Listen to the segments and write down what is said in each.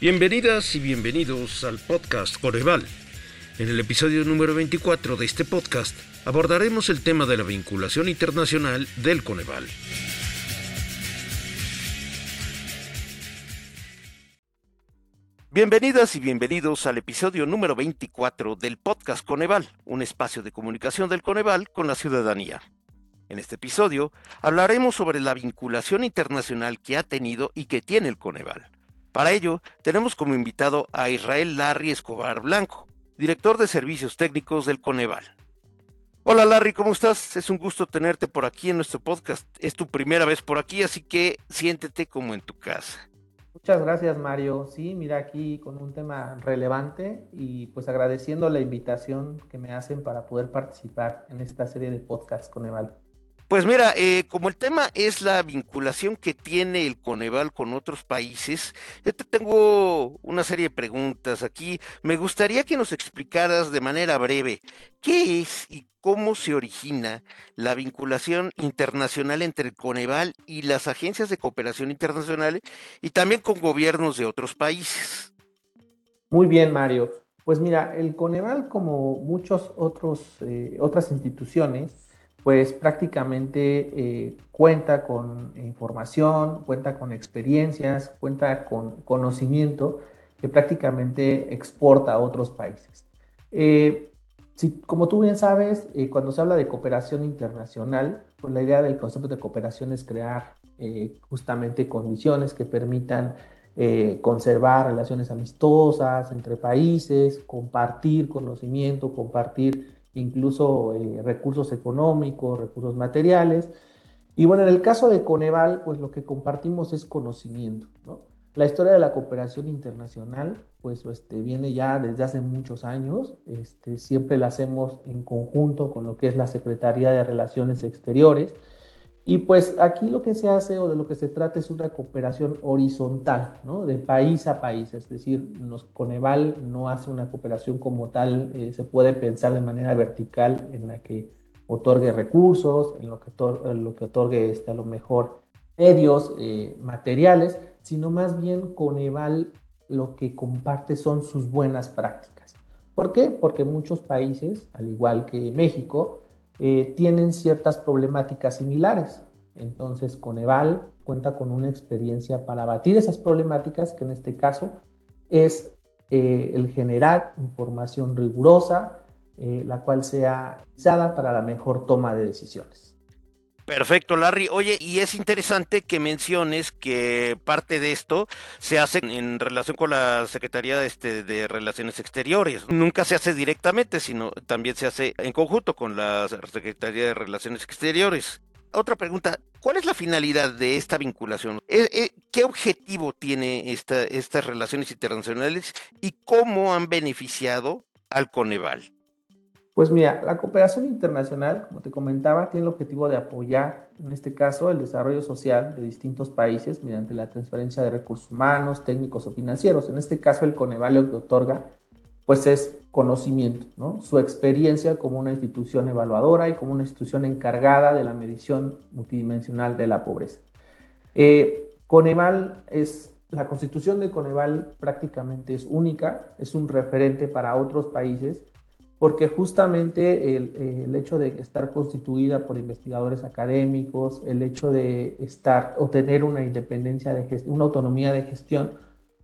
Bienvenidas y bienvenidos al podcast Coneval. En el episodio número 24 de este podcast abordaremos el tema de la vinculación internacional del Coneval. Bienvenidas y bienvenidos al episodio número 24 del podcast Coneval, un espacio de comunicación del Coneval con la ciudadanía. En este episodio hablaremos sobre la vinculación internacional que ha tenido y que tiene el Coneval. Para ello, tenemos como invitado a Israel Larry Escobar Blanco, director de servicios técnicos del Coneval. Hola Larry, ¿cómo estás? Es un gusto tenerte por aquí en nuestro podcast. Es tu primera vez por aquí, así que siéntete como en tu casa. Muchas gracias, Mario. Sí, mira aquí con un tema relevante y pues agradeciendo la invitación que me hacen para poder participar en esta serie de podcasts con Eval. Pues mira, eh, como el tema es la vinculación que tiene el Coneval con otros países, yo te tengo una serie de preguntas aquí. Me gustaría que nos explicaras de manera breve qué es y cómo se origina la vinculación internacional entre el Coneval y las agencias de cooperación internacionales y también con gobiernos de otros países. Muy bien, Mario. Pues mira, el Coneval, como muchas eh, otras instituciones, pues prácticamente eh, cuenta con información, cuenta con experiencias, cuenta con conocimiento que prácticamente exporta a otros países. Eh, como tú bien sabes, eh, cuando se habla de cooperación internacional, pues la idea del concepto de cooperación es crear justamente condiciones que permitan conservar relaciones amistosas entre países, compartir conocimiento, compartir incluso eh, recursos económicos, recursos materiales. Y bueno, en el caso de Coneval, pues lo que compartimos es conocimiento, ¿no? La historia de la cooperación internacional, pues este, viene ya desde hace muchos años, este, siempre la hacemos en conjunto con lo que es la Secretaría de Relaciones Exteriores, y pues aquí lo que se hace o de lo que se trata es una cooperación horizontal, ¿no? De país a país, es decir, nos, Coneval no hace una cooperación como tal, eh, se puede pensar de manera vertical en la que otorgue recursos, en lo que, otorgue este, a lo mejor medios, eh, materiales, sino más bien Coneval lo que comparte son sus buenas prácticas. ¿Por qué? Porque muchos países, al igual que México, eh, tienen ciertas problemáticas similares. Entonces, Coneval cuenta con una experiencia para abatir esas problemáticas, que en este caso es eh, el generar información rigurosa, eh, la cual sea usada para la mejor toma de decisiones. Perfecto, Larry. Oye, y es interesante que menciones que parte de esto se hace en relación con la Secretaría de, este, de Relaciones Exteriores. Nunca se hace directamente, sino también se hace en conjunto con la Secretaría de Relaciones Exteriores. Otra pregunta, ¿cuál es la finalidad de esta vinculación? Eh, eh, ¿Qué objetivo tiene esta, estas relaciones internacionales y cómo han beneficiado al Coneval? Pues mira, la cooperación internacional, como te comentaba, tiene el objetivo de apoyar, en este caso, el desarrollo social de distintos países mediante la transferencia de recursos humanos, técnicos o financieros. En este caso, el Coneval lo que otorga, pues es conocimiento, ¿no? Su experiencia como una institución evaluadora y como una institución encargada de la medición multidimensional de la pobreza. Eh, Coneval es la constitución de Coneval prácticamente es única, es un referente para otros países porque justamente el, hecho de estar constituida por investigadores académicos, el hecho de estar o tener una independencia de una autonomía de gestión,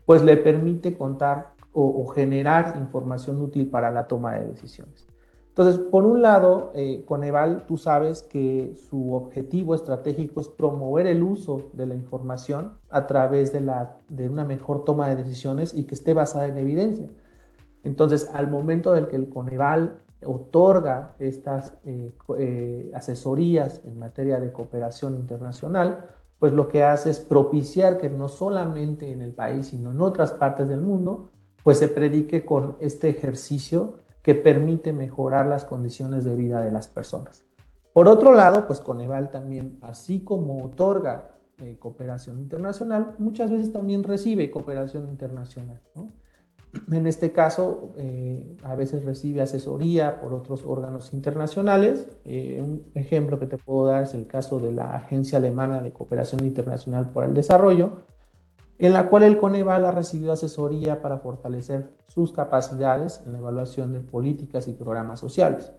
pues le permite contar o, generar información útil para la toma de decisiones. Entonces, por un lado, eh, Coneval, tú sabes que su objetivo estratégico es promover el uso de la información a través de, la, de una mejor toma de decisiones y que esté basada en evidencia. Entonces, al momento del que el Coneval otorga estas eh, eh, asesorías en materia de cooperación internacional, pues lo que hace es propiciar que no solamente en el país, sino en otras partes del mundo, pues se predique con este ejercicio que permite mejorar las condiciones de vida de las personas. Por otro lado, pues Coneval también, así como otorga eh, cooperación internacional, muchas veces también recibe cooperación internacional. ¿no? En este caso, eh, a veces recibe asesoría por otros órganos internacionales. Eh, un ejemplo que te puedo dar es el caso de la Agencia Alemana de Cooperación Internacional por el Desarrollo, en la cual el Coneval ha recibido asesoría para fortalecer sus capacidades en la evaluación de políticas y programas sociales.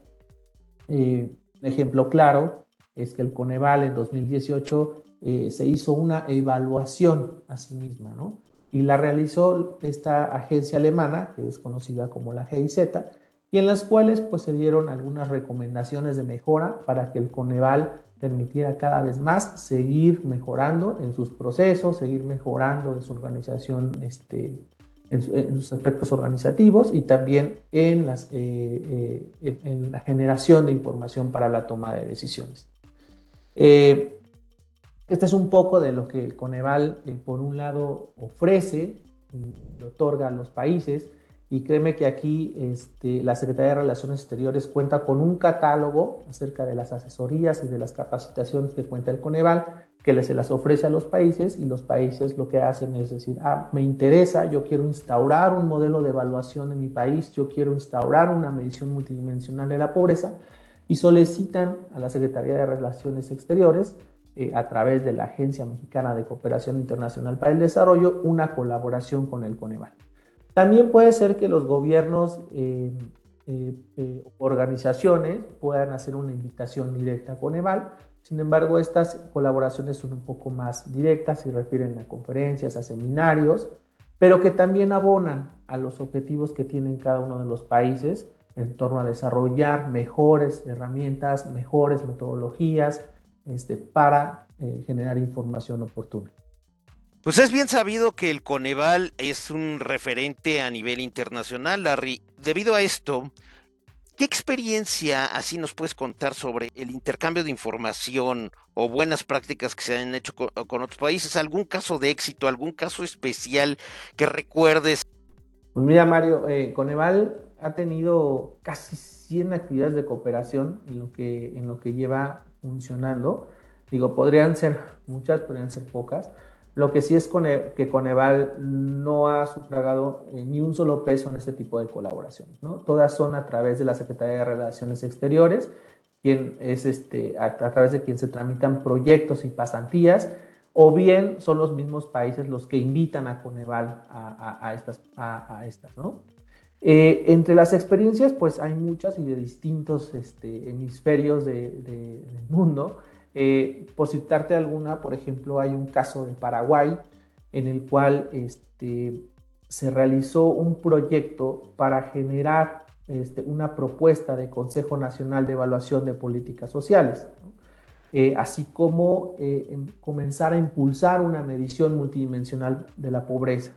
Eh, un ejemplo claro es que el Coneval en 2018 eh, se hizo una evaluación a sí misma, ¿no? Y la realizó esta agencia alemana, que es conocida como la GIZ, y en las cuales pues se dieron algunas recomendaciones de mejora para que el Coneval permitiera cada vez más seguir mejorando en sus procesos, seguir mejorando en su organización, este, en, sus aspectos organizativos y también en, las, eh, eh, en, la generación de información para la toma de decisiones. Eh, este es un poco de lo que el Coneval, por un lado, ofrece y otorga a los países, y créeme que aquí este, la Secretaría de Relaciones Exteriores cuenta con un catálogo acerca de las asesorías y de las capacitaciones que cuenta el Coneval, que se las ofrece a los países y los países lo que hacen es decir, ah, me interesa, yo quiero instaurar un modelo de evaluación en mi país, yo quiero instaurar una medición multidimensional de la pobreza y solicitan a la Secretaría de Relaciones Exteriores eh, a través de la Agencia Mexicana de Cooperación Internacional para el Desarrollo una colaboración con el Coneval. También puede ser que los gobiernos, eh, eh, eh, organizaciones puedan hacer una invitación directa con EVAL. Sin embargo, estas colaboraciones son un poco más directas, se refieren a conferencias, a seminarios, pero que también abonan a los objetivos que tienen cada uno de los países en torno a desarrollar mejores herramientas, mejores metodologías este, para generar información oportuna. Pues es bien sabido que el Coneval es un referente a nivel internacional, Larry. Debido a esto, ¿qué experiencia así nos puedes contar sobre el intercambio de información o buenas prácticas que se han hecho con, otros países? ¿Algún caso de éxito, algún caso especial que recuerdes? Pues mira, Mario, eh, Coneval ha tenido casi 100 actividades de cooperación en lo que, en lo que lleva funcionando. Digo, podrían ser muchas, podrían ser pocas lo que sí es que Coneval no ha sufragado eh, ni un solo peso en este tipo de colaboraciones. ¿no? Todas son a través de la Secretaría de Relaciones Exteriores, quien es este, a, través de quien se tramitan proyectos y pasantías, o bien son los mismos países los que invitan a Coneval a, estas. A, estas ¿no? Eh, entre las experiencias, pues hay muchas y de distintos este, hemisferios del mundo. Eh, por citarte alguna, por ejemplo, hay un caso de Paraguay en el cual este, se realizó un proyecto para generar este, una propuesta de Consejo Nacional de Evaluación de Políticas Sociales, eh, así como eh, comenzar a impulsar una medición multidimensional de la pobreza.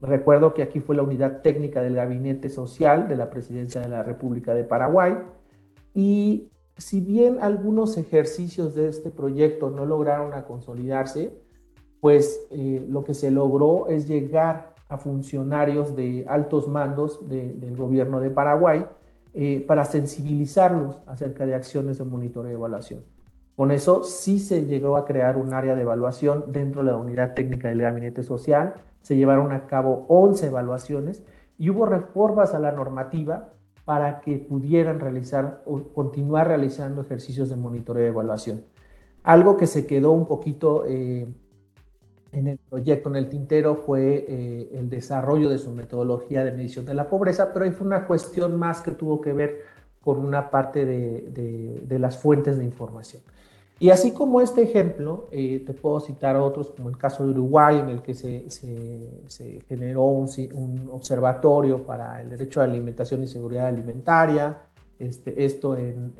Recuerdo que aquí fue la unidad técnica del Gabinete Social de la Presidencia de la República de Paraguay y si bien algunos ejercicios de este proyecto no lograron consolidarse, pues eh, lo que se logró es llegar a funcionarios de altos mandos del gobierno de Paraguay eh, para sensibilizarlos acerca de acciones de monitoreo y evaluación. Con eso sí se llegó a crear un área de evaluación dentro de la unidad técnica del gabinete social, se llevaron a cabo 11 evaluaciones y hubo reformas a la normativa para que pudieran realizar o continuar realizando ejercicios de monitoreo y evaluación. Algo que se quedó un poquito eh, en el proyecto, en el tintero, fue eh, el desarrollo de su metodología de medición de la pobreza, pero ahí fue una cuestión más que tuvo que ver con una parte de, de las fuentes de información. Y así como este ejemplo, eh, te puedo citar otros, como el caso de Uruguay, en el que se, generó un, observatorio para el derecho a la alimentación y seguridad alimentaria, este, esto en,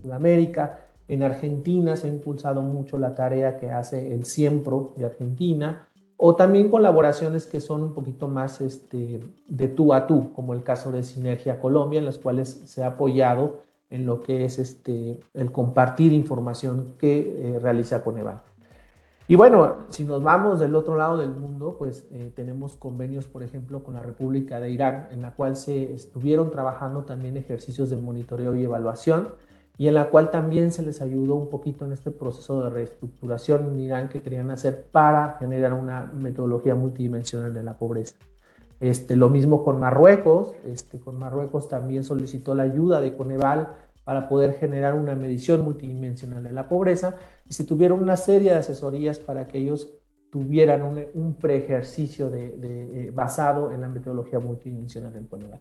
Sudamérica. En Argentina se ha impulsado mucho la tarea que hace el CIEMPRO de Argentina, o también colaboraciones que son un poquito más este, de tú a tú, como el caso de Sinergia Colombia, en las cuales se ha apoyado en lo que es este, el compartir información que eh, realiza Coneval. Y bueno, si nos vamos del otro lado del mundo, pues eh, tenemos convenios, por ejemplo, con la República de Irán, en la cual se estuvieron trabajando también ejercicios de monitoreo y evaluación, y en la cual también se les ayudó un poquito en este proceso de reestructuración en Irán que querían hacer para generar una metodología multidimensional de la pobreza. Este, lo mismo con Marruecos, este, con Marruecos también solicitó la ayuda de Coneval para poder generar una medición multidimensional de la pobreza y se tuvieron una serie de asesorías para que ellos tuvieran un, preejercicio de, basado en la metodología multidimensional del Coneval.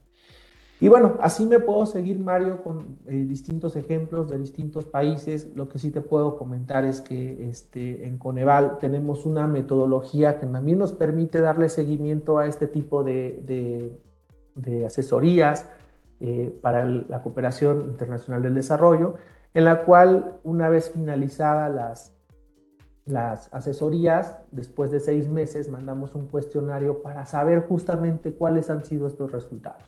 Y bueno, así me puedo seguir, Mario, con distintos ejemplos de distintos países. Lo que sí te puedo comentar es que este, en Coneval tenemos una metodología que también nos permite darle seguimiento a este tipo de, asesorías, eh, para la cooperación internacional del desarrollo, en la cual una vez finalizadas las asesorías, después de seis meses mandamos un cuestionario para saber justamente cuáles han sido estos resultados.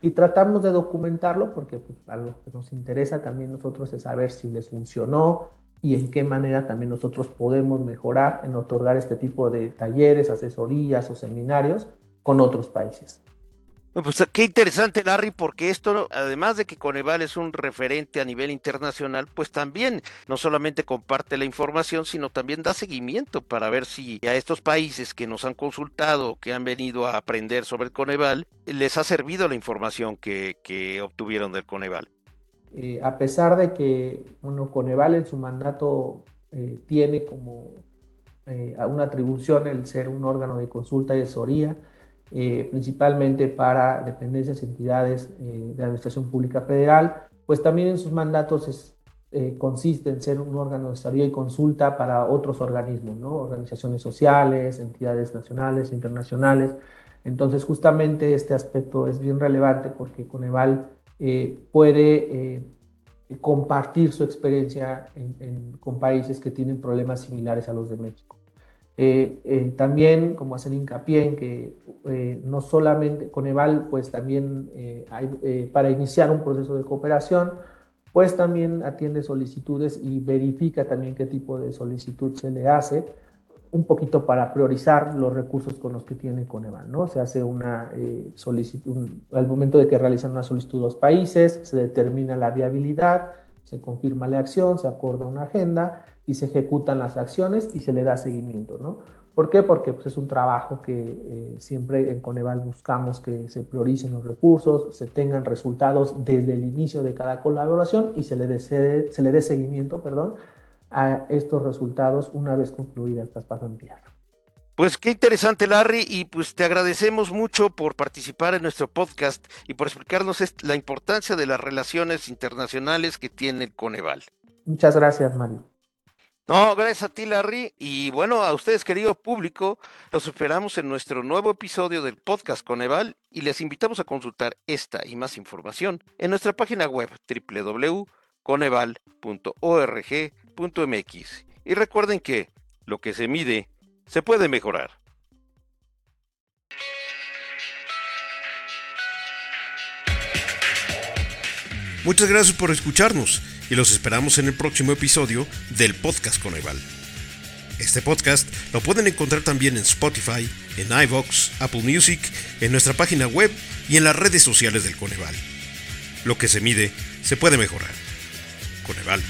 Y tratamos de documentarlo porque pues, a lo que nos interesa también nosotros es saber si les funcionó y en qué manera también nosotros podemos mejorar en otorgar este tipo de talleres, asesorías o seminarios con otros países. Pues qué interesante, Larry, porque esto, además de que Coneval es un referente a nivel internacional, pues también no solamente comparte la información, sino también da seguimiento para ver si a estos países que nos han consultado, que han venido a aprender sobre el Coneval, les ha servido la información que, obtuvieron del Coneval. Eh, a pesar de que bueno, Coneval en su mandato eh, tiene como eh, una atribución el ser un órgano de consulta y asesoría, eh, principalmente para dependencias y entidades eh, de administración pública federal, pues también en sus mandatos eh, consiste en ser un órgano de asesoría y consulta para otros organismos, ¿no? organizaciones sociales, entidades nacionales, internacionales. Entonces, justamente este aspecto es bien relevante porque Coneval puede compartir su experiencia con países que tienen problemas similares a los de México. Eh, eh, también, como hacer hincapié en que eh, no solamente con EVAL, pues también hay, para iniciar un proceso de cooperación, pues también atiende solicitudes y verifica también qué tipo de solicitud se le hace, un poquito para priorizar los recursos con los que tiene Coneval, ¿no? Se hace una solicitud, al momento de que realizan una solicitud dos países, se determina la viabilidad, se confirma la acción, se acorda una agenda y se ejecutan las acciones y se le da seguimiento, ¿no? ¿Por qué? Porque pues, es un trabajo que eh, siempre en Coneval buscamos que se prioricen los recursos, se tengan resultados desde el inicio de cada colaboración y se le dé, se le dé seguimiento perdón, a estos resultados una vez concluidas estas pasantías. Pues qué interesante, Larry, y pues te agradecemos mucho por participar en nuestro podcast y por explicarnos la importancia de las relaciones internacionales que tiene el Coneval. Muchas gracias, Mario. No, gracias a ti, Larry. Y bueno, a ustedes, querido público, los esperamos en nuestro nuevo episodio del podcast Coneval y les invitamos a consultar esta y más información en nuestra página web www.coneval.org.mx. Y recuerden que lo que se mide se puede mejorar. Muchas gracias por escucharnos y los esperamos en el próximo episodio del podcast Coneval. Este podcast lo pueden encontrar también en Spotify, en iVoox, Apple Music, en nuestra página web y en las redes sociales del Coneval. Lo que se mide se puede mejorar. Coneval.